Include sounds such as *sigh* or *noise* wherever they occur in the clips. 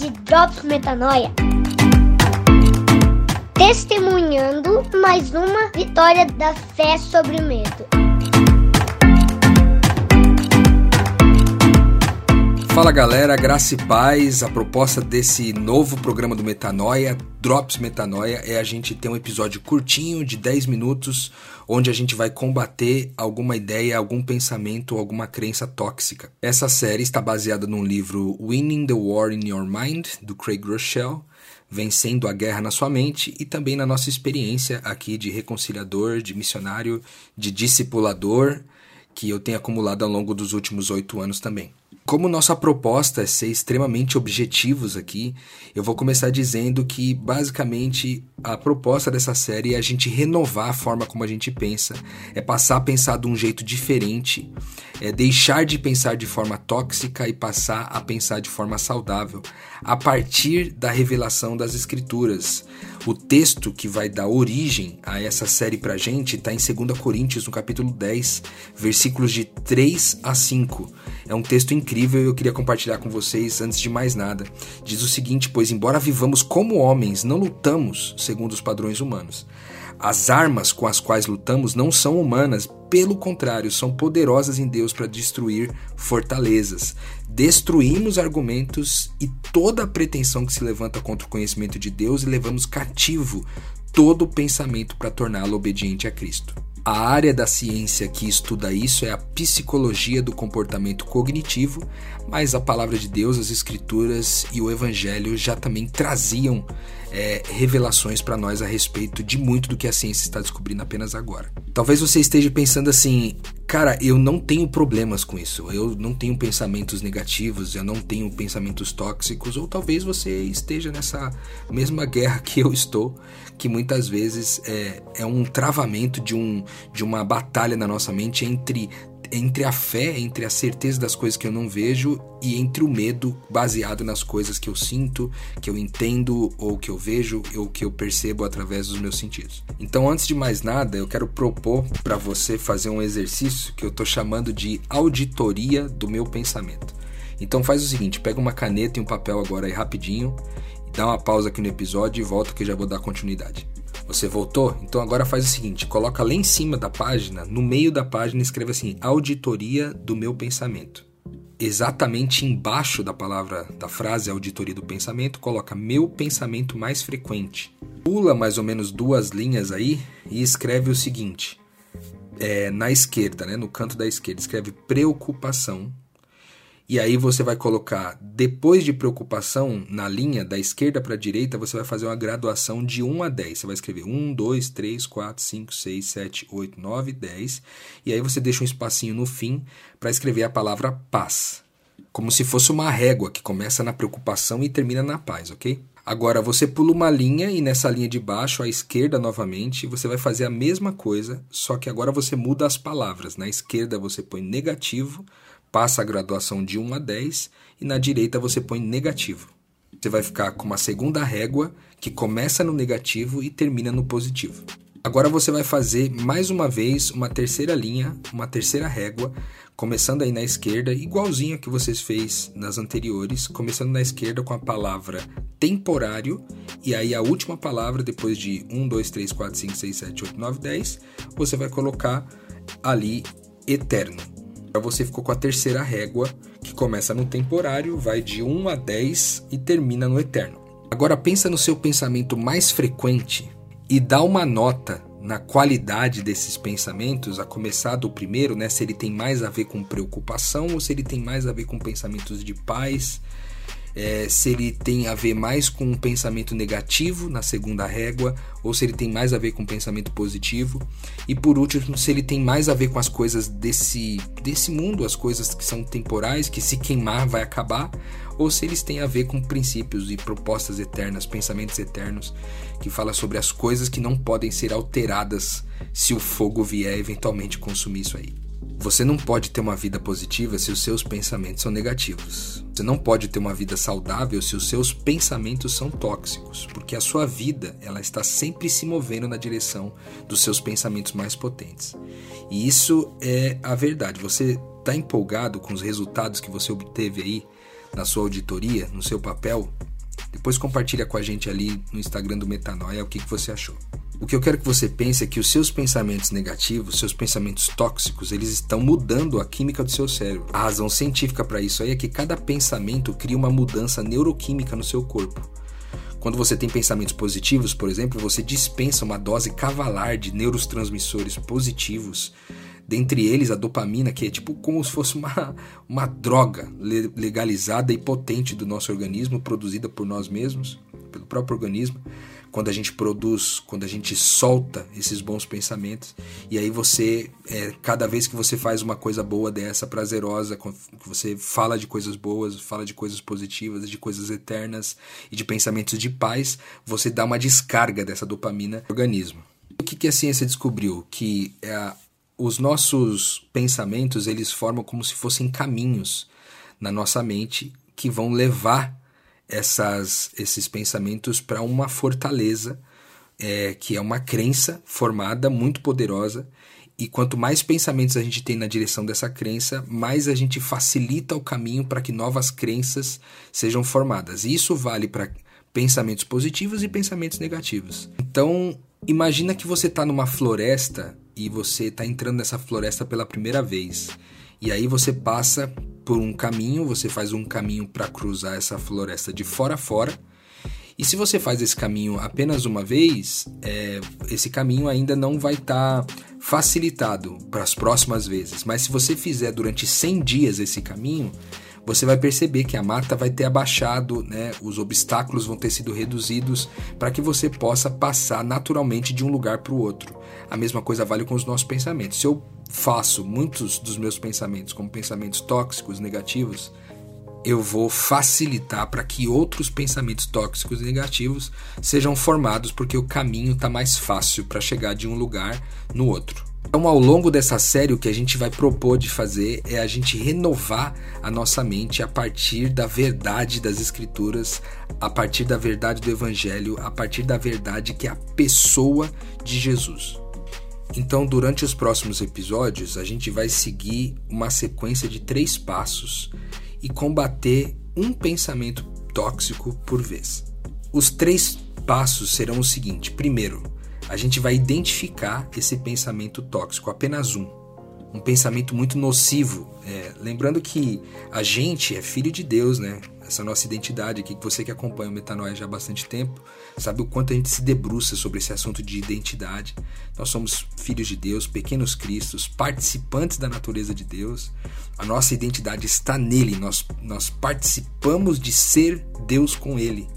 de Drops Metanoia. Testemunhando mais uma vitória da fé sobre o medo. Fala galera, graça e paz. A proposta desse novo programa do Metanoia, Drops Metanoia, é a gente ter um episódio curtinho de 10 minutos, onde a gente vai combater alguma ideia, algum pensamento, alguma crença tóxica. Essa série está baseada num livro Winning the War in Your Mind, do Craig Rochelle, Vencendo a Guerra na Sua Mente, e também na nossa experiência aqui de reconciliador, de missionário, de discipulador, que eu tenho acumulado ao longo dos últimos oito anos também. Como nossa proposta é ser extremamente objetivos aqui, eu vou começar dizendo que basicamente a proposta dessa série é a gente renovar a forma como a gente pensa, é passar a pensar de um jeito diferente, é deixar de pensar de forma tóxica e passar a pensar de forma saudável, a partir da revelação das Escrituras. O texto que vai dar origem a essa série pra gente está em 2 Coríntios, no capítulo 10, versículos de 3 a 5. É um texto incrível e eu queria compartilhar com vocês antes de mais nada. Diz o seguinte: Pois, embora vivamos como homens, não lutamos segundo os padrões humanos. As armas com as quais lutamos não são humanas, pelo contrário, são poderosas em Deus para destruir fortalezas. Destruímos argumentos e toda pretensão que se levanta contra o conhecimento de Deus e levamos cativo todo pensamento para torná-lo obediente a Cristo. A área da ciência que estuda isso é a psicologia do comportamento cognitivo, mas a palavra de Deus, as Escrituras e o Evangelho já também traziam é, revelações para nós a respeito de muito do que a ciência está descobrindo apenas agora. Talvez você esteja pensando assim, cara, eu não tenho problemas com isso, eu não tenho pensamentos negativos, eu não tenho pensamentos tóxicos, ou talvez você esteja nessa mesma guerra que eu estou, que muitas vezes é, é um travamento de, um, de uma batalha na nossa mente entre entre a fé, entre a certeza das coisas que eu não vejo e entre o medo baseado nas coisas que eu sinto, que eu entendo ou que eu vejo ou que eu percebo através dos meus sentidos. Então, antes de mais nada, eu quero propor para você fazer um exercício que eu estou chamando de auditoria do meu pensamento. Então faz o seguinte, pega uma caneta e um papel agora aí rapidinho, dá uma pausa aqui no episódio e volta que eu já vou dar continuidade. Você voltou? Então agora faz o seguinte: coloca lá em cima da página, no meio da página, escreva assim: Auditoria do meu pensamento. Exatamente embaixo da palavra, da frase auditoria do pensamento, coloca meu pensamento mais frequente. Pula mais ou menos duas linhas aí e escreve o seguinte: é, na esquerda, né, no canto da esquerda, escreve preocupação e aí você vai colocar, depois de preocupação, na linha da esquerda para a direita, você vai fazer uma graduação de 1 a 10. Você vai escrever 1, 2, 3, 4, 5, 6, 7, 8, 9, 10. E aí você deixa um espacinho no fim para escrever a palavra paz. Como se fosse uma régua que começa na preocupação e termina na paz, ok? Agora você pula uma linha e nessa linha de baixo, à esquerda novamente, você vai fazer a mesma coisa, só que agora você muda as palavras. Na esquerda você põe negativo, passa a graduação de 1 a 10 e na direita você põe negativo. Você vai ficar com uma segunda régua que começa no negativo e termina no positivo. Agora você vai fazer mais uma vez uma terceira linha, uma terceira régua, começando aí na esquerda, igualzinho que vocês fez nas anteriores, começando na esquerda com a palavra temporário, e aí a última palavra, depois de 1, 2, 3, 4, 5, 6, 7, 8, 9, 10, você vai colocar ali eterno. Você ficou com a terceira régua, que começa no temporário, vai de 1 a 10 e termina no eterno. Agora pensa no seu pensamento mais frequente e dá uma nota na qualidade desses pensamentos, a começar do primeiro, né, se ele tem mais a ver com preocupação ou se ele tem mais a ver com pensamentos de paz, é, se ele tem a ver mais com um pensamento negativo na segunda régua, ou se ele tem mais a ver com um pensamento positivo, e por último, se ele tem mais a ver com as coisas desse, desse mundo, as coisas que são temporais, que se queimar vai acabar, ou se eles têm a ver com princípios e propostas eternas, pensamentos eternos, que fala sobre as coisas que não podem ser alteradas se o fogo vier eventualmente consumir isso aí. Você não pode ter uma vida positiva se os seus pensamentos são negativos. Você não pode ter uma vida saudável se os seus pensamentos são tóxicos, porque a sua vida ela está sempre se movendo na direção dos seus pensamentos mais potentes. E isso é a verdade. Você está empolgado com os resultados que você obteve aí na sua auditoria, no seu papel? Depois compartilha com a gente ali no Instagram do Metanoia o que, que você achou. O que eu quero que você pense é que os seus pensamentos negativos, seus pensamentos tóxicos, eles estão mudando a química do seu cérebro. A razão científica para isso aí é que cada pensamento cria uma mudança neuroquímica no seu corpo. Quando você tem pensamentos positivos, por exemplo, você dispensa uma dose cavalar de neurotransmissores positivos, dentre eles a dopamina, que é tipo como se fosse uma, *laughs* uma droga legalizada e potente do nosso organismo, produzida por nós mesmos, pelo próprio organismo quando a gente produz, quando a gente solta esses bons pensamentos. E aí você, é, cada vez que você faz uma coisa boa dessa, prazerosa, que você fala de coisas boas, fala de coisas positivas, de coisas eternas e de pensamentos de paz, você dá uma descarga dessa dopamina no organismo. O que, que a ciência descobriu? Que é, os nossos pensamentos eles formam como se fossem caminhos na nossa mente que vão levar essas, esses pensamentos para uma fortaleza, é, que é uma crença formada muito poderosa. E quanto mais pensamentos a gente tem na direção dessa crença, mais a gente facilita o caminho para que novas crenças sejam formadas. E isso vale para pensamentos positivos e pensamentos negativos. Então, imagina que você está numa floresta e você está entrando nessa floresta pela primeira vez. E aí você passa por um caminho, você faz um caminho para cruzar essa floresta de fora a fora. E se você faz esse caminho apenas uma vez, é, esse caminho ainda não vai estar tá facilitado para as próximas vezes. Mas se você fizer durante 100 dias esse caminho, você vai perceber que a mata vai ter abaixado, né? os obstáculos vão ter sido reduzidos para que você possa passar naturalmente de um lugar para o outro. A mesma coisa vale com os nossos pensamentos. Se eu faço muitos dos meus pensamentos como pensamentos tóxicos, negativos, eu vou facilitar para que outros pensamentos tóxicos e negativos sejam formados, porque o caminho está mais fácil para chegar de um lugar no outro. Então, ao longo dessa série, o que a gente vai propor de fazer é a gente renovar a nossa mente a partir da verdade das Escrituras, a partir da verdade do Evangelho, a partir da verdade que é a pessoa de Jesus. Então, durante os próximos episódios, a gente vai seguir uma sequência de três passos e combater um pensamento tóxico por vez. Os três passos serão o seguinte: primeiro, a gente vai identificar esse pensamento tóxico, apenas um. Um pensamento muito nocivo. É, lembrando que a gente é filho de Deus, né? Essa nossa identidade aqui, que você que acompanha o Metanoia já há bastante tempo, sabe o quanto a gente se debruça sobre esse assunto de identidade. Nós somos filhos de Deus, pequenos cristos, participantes da natureza de Deus. A nossa identidade está nele, nós, nós participamos de ser Deus com ele.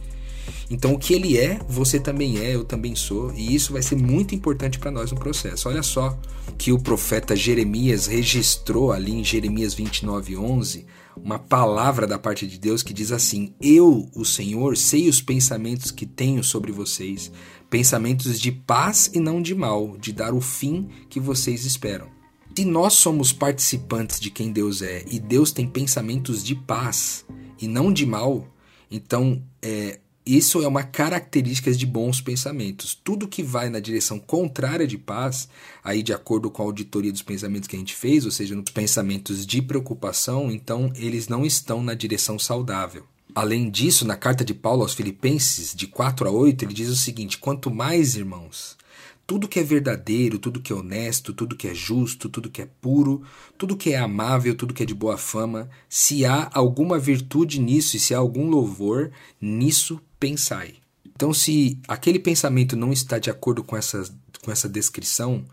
Então, o que ele é, você também é, eu também sou, e isso vai ser muito importante para nós no processo. Olha só que o profeta Jeremias registrou ali em Jeremias 29:11 uma palavra da parte de Deus que diz assim: Eu, o Senhor, sei os pensamentos que tenho sobre vocês, pensamentos de paz e não de mal, de dar o fim que vocês esperam. Se nós somos participantes de quem Deus é e Deus tem pensamentos de paz e não de mal, então é, isso é uma característica de bons pensamentos. Tudo que vai na direção contrária de paz, aí de acordo com a auditoria dos pensamentos que a gente fez, ou seja, nos pensamentos de preocupação, então eles não estão na direção saudável. Além disso, na carta de Paulo aos Filipenses, de 4 a 8, ele diz o seguinte: Quanto mais, irmãos, tudo que é verdadeiro, tudo que é honesto, tudo que é justo, tudo que é puro, tudo que é amável, tudo que é de boa fama, se há alguma virtude nisso e se há algum louvor, nisso pensai. Então, se aquele pensamento não está de acordo com essa, com essa descrição,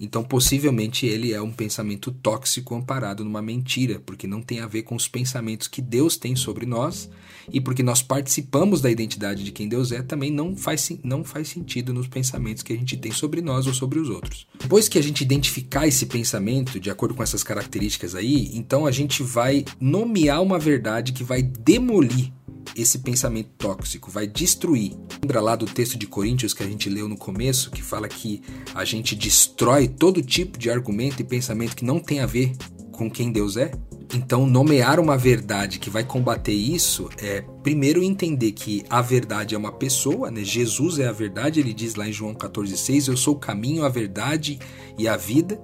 então possivelmente ele é um pensamento tóxico amparado numa mentira, porque não tem a ver com os pensamentos que Deus tem sobre nós e porque nós participamos da identidade de quem Deus é, também não faz, não faz sentido nos pensamentos que a gente tem sobre nós ou sobre os outros. Depois que a gente identificar esse pensamento de acordo com essas características aí, então a gente vai nomear uma verdade que vai demolir esse pensamento tóxico, vai destruir. Lembra lá do texto de Coríntios que a gente leu no começo, que fala que a gente destrói todo tipo de argumento e pensamento que não tem a ver com quem Deus é? Então, nomear uma verdade que vai combater isso é, primeiro, entender que a verdade é uma pessoa, né? Jesus é a verdade, ele diz lá em João 14,6: Eu sou o caminho, a verdade e a vida.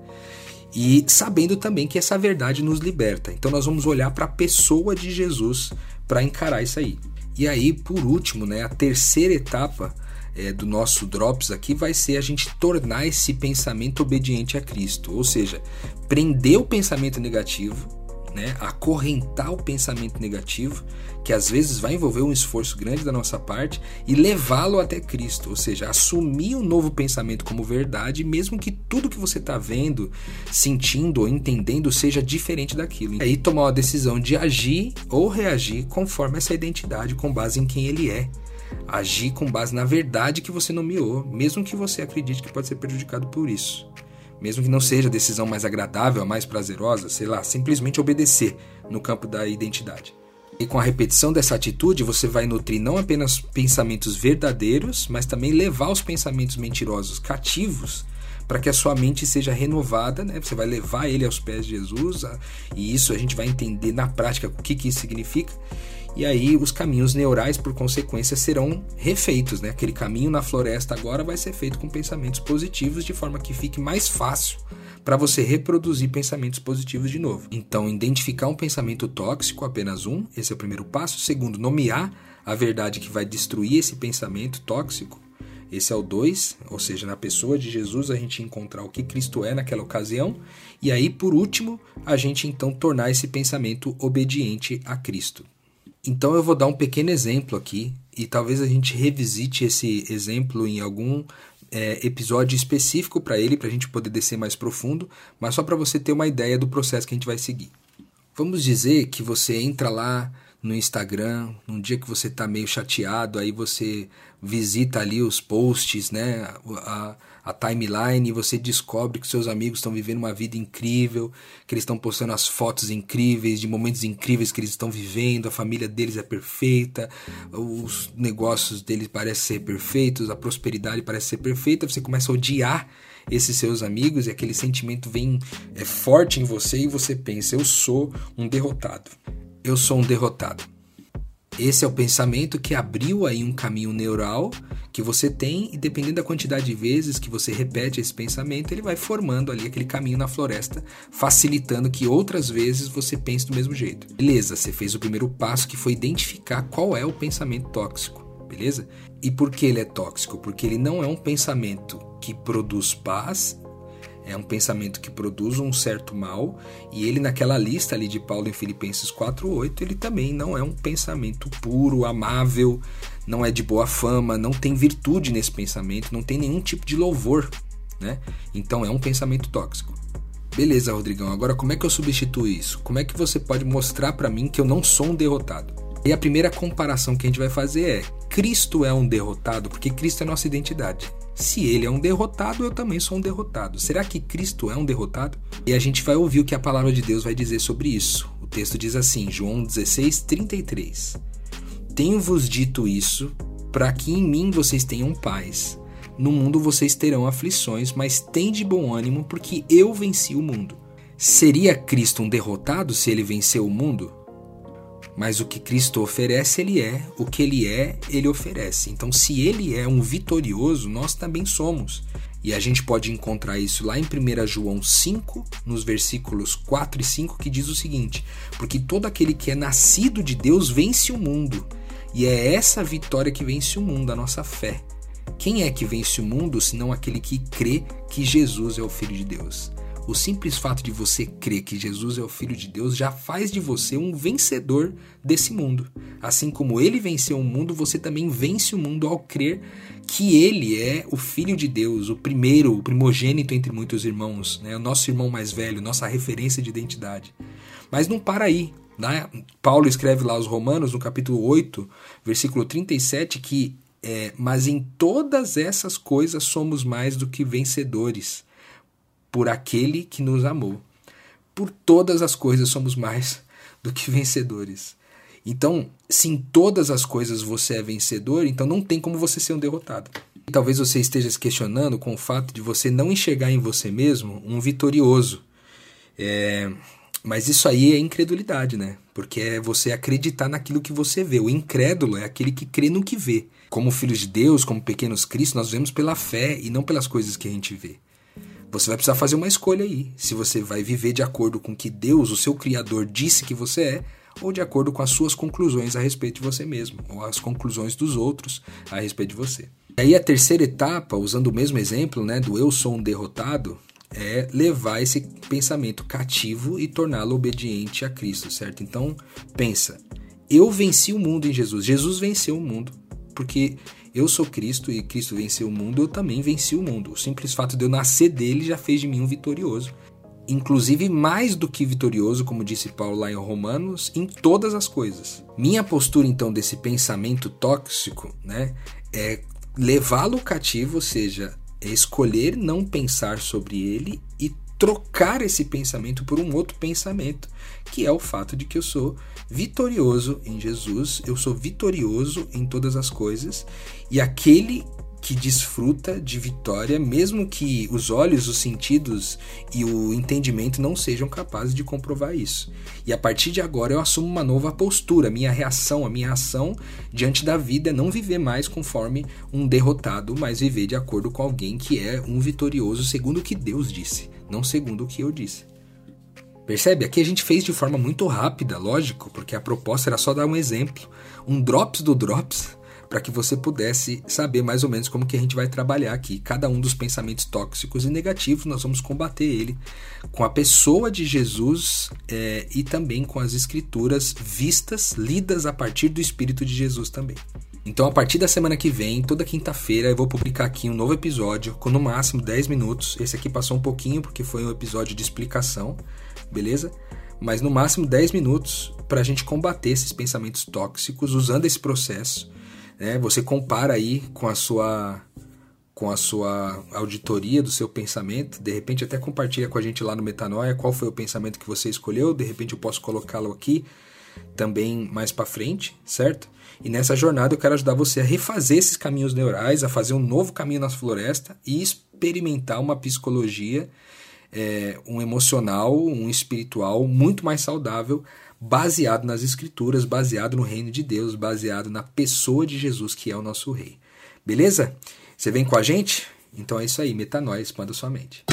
E sabendo também que essa verdade nos liberta. Então, nós vamos olhar para a pessoa de Jesus para encarar isso aí. E aí, por último, né, a terceira etapa é, do nosso Drops aqui vai ser a gente tornar esse pensamento obediente a Cristo, ou seja, prender o pensamento negativo, né, acorrentar o pensamento negativo, que às vezes vai envolver um esforço grande da nossa parte, e levá-lo até Cristo, ou seja, assumir o um novo pensamento como verdade, mesmo que tudo que você está vendo, sentindo ou entendendo seja diferente daquilo. E aí tomar uma decisão de agir ou reagir conforme essa identidade, com base em quem ele é. Agir com base na verdade que você nomeou, mesmo que você acredite que pode ser prejudicado por isso mesmo que não seja a decisão mais agradável, a mais prazerosa, sei lá, simplesmente obedecer no campo da identidade. E com a repetição dessa atitude, você vai nutrir não apenas pensamentos verdadeiros, mas também levar os pensamentos mentirosos cativos para que a sua mente seja renovada, né? Você vai levar ele aos pés de Jesus, e isso a gente vai entender na prática o que, que isso significa e aí os caminhos neurais, por consequência, serão refeitos. Né? Aquele caminho na floresta agora vai ser feito com pensamentos positivos, de forma que fique mais fácil para você reproduzir pensamentos positivos de novo. Então, identificar um pensamento tóxico, apenas um, esse é o primeiro passo. Segundo, nomear a verdade que vai destruir esse pensamento tóxico. Esse é o dois, ou seja, na pessoa de Jesus a gente encontrar o que Cristo é naquela ocasião. E aí, por último, a gente então tornar esse pensamento obediente a Cristo. Então eu vou dar um pequeno exemplo aqui e talvez a gente revisite esse exemplo em algum é, episódio específico para ele, para a gente poder descer mais profundo, mas só para você ter uma ideia do processo que a gente vai seguir. Vamos dizer que você entra lá no Instagram, num dia que você está meio chateado, aí você visita ali os posts, né, a, a timeline e você descobre que seus amigos estão vivendo uma vida incrível, que eles estão postando as fotos incríveis, de momentos incríveis que eles estão vivendo, a família deles é perfeita, os negócios deles parecem ser perfeitos, a prosperidade parece ser perfeita, você começa a odiar esses seus amigos e aquele sentimento vem é, forte em você e você pensa: eu sou um derrotado. Eu sou um derrotado. Esse é o pensamento que abriu aí um caminho neural que você tem e dependendo da quantidade de vezes que você repete esse pensamento, ele vai formando ali aquele caminho na floresta, facilitando que outras vezes você pense do mesmo jeito. Beleza, você fez o primeiro passo que foi identificar qual é o pensamento tóxico, beleza? E por que ele é tóxico? Porque ele não é um pensamento que produz paz é um pensamento que produz um certo mal, e ele naquela lista ali de Paulo em Filipenses 4:8, ele também não é um pensamento puro, amável, não é de boa fama, não tem virtude nesse pensamento, não tem nenhum tipo de louvor, né? Então é um pensamento tóxico. Beleza, Rodrigão. Agora como é que eu substituo isso? Como é que você pode mostrar para mim que eu não sou um derrotado? E a primeira comparação que a gente vai fazer é: Cristo é um derrotado porque Cristo é nossa identidade. Se ele é um derrotado, eu também sou um derrotado. Será que Cristo é um derrotado? E a gente vai ouvir o que a palavra de Deus vai dizer sobre isso. O texto diz assim, João 16, 33. Tenho-vos dito isso para que em mim vocês tenham paz. No mundo vocês terão aflições, mas tende bom ânimo, porque eu venci o mundo. Seria Cristo um derrotado se ele venceu o mundo? Mas o que Cristo oferece, ele é. O que ele é, ele oferece. Então, se ele é um vitorioso, nós também somos. E a gente pode encontrar isso lá em 1 João 5, nos versículos 4 e 5, que diz o seguinte: Porque todo aquele que é nascido de Deus vence o mundo. E é essa vitória que vence o mundo, a nossa fé. Quem é que vence o mundo senão aquele que crê que Jesus é o Filho de Deus? O simples fato de você crer que Jesus é o Filho de Deus já faz de você um vencedor desse mundo. Assim como ele venceu o mundo, você também vence o mundo ao crer que ele é o Filho de Deus, o primeiro, o primogênito entre muitos irmãos, né? o nosso irmão mais velho, nossa referência de identidade. Mas não para aí. Né? Paulo escreve lá aos Romanos, no capítulo 8, versículo 37, que é, mas em todas essas coisas somos mais do que vencedores por aquele que nos amou. Por todas as coisas somos mais do que vencedores. Então, se em todas as coisas você é vencedor, então não tem como você ser um derrotado. E talvez você esteja se questionando com o fato de você não enxergar em você mesmo um vitorioso. É, mas isso aí é incredulidade, né? Porque é você acreditar naquilo que você vê. O incrédulo é aquele que crê no que vê. Como filhos de Deus, como pequenos Cristos, nós vemos pela fé e não pelas coisas que a gente vê. Você vai precisar fazer uma escolha aí. Se você vai viver de acordo com o que Deus, o seu Criador, disse que você é, ou de acordo com as suas conclusões a respeito de você mesmo, ou as conclusões dos outros a respeito de você. E aí a terceira etapa, usando o mesmo exemplo, né, do eu sou um derrotado, é levar esse pensamento cativo e torná-lo obediente a Cristo, certo? Então, pensa, eu venci o mundo em Jesus. Jesus venceu o mundo, porque eu sou Cristo e Cristo venceu o mundo, eu também venci o mundo. O simples fato de eu nascer dele já fez de mim um vitorioso. Inclusive mais do que vitorioso, como disse Paulo lá em Romanos, em todas as coisas. Minha postura então desse pensamento tóxico, né, é levá-lo cativo, ou seja, é escolher não pensar sobre ele e trocar esse pensamento por um outro pensamento, que é o fato de que eu sou vitorioso em Jesus, eu sou vitorioso em todas as coisas, e aquele que desfruta de vitória, mesmo que os olhos, os sentidos e o entendimento não sejam capazes de comprovar isso. E a partir de agora eu assumo uma nova postura, minha reação, a minha ação diante da vida é não viver mais conforme um derrotado, mas viver de acordo com alguém que é um vitorioso segundo o que Deus disse, não segundo o que eu disse. Percebe? Aqui a gente fez de forma muito rápida, lógico, porque a proposta era só dar um exemplo, um drops do drops para que você pudesse saber mais ou menos como que a gente vai trabalhar aqui. Cada um dos pensamentos tóxicos e negativos, nós vamos combater ele com a pessoa de Jesus é, e também com as escrituras vistas, lidas a partir do Espírito de Jesus também. Então, a partir da semana que vem, toda quinta-feira, eu vou publicar aqui um novo episódio com no máximo 10 minutos. Esse aqui passou um pouquinho porque foi um episódio de explicação, beleza? Mas no máximo 10 minutos para a gente combater esses pensamentos tóxicos usando esse processo né? Você compara aí com a sua com a sua auditoria do seu pensamento, de repente até compartilha com a gente lá no Metanoia qual foi o pensamento que você escolheu, de repente eu posso colocá-lo aqui também mais para frente, certo? E nessa jornada eu quero ajudar você a refazer esses caminhos neurais, a fazer um novo caminho na floresta e experimentar uma psicologia, é, um emocional, um espiritual muito mais saudável baseado nas Escrituras, baseado no reino de Deus, baseado na pessoa de Jesus, que é o nosso Rei. Beleza? Você vem com a gente? Então é isso aí, metanoia, expanda sua mente.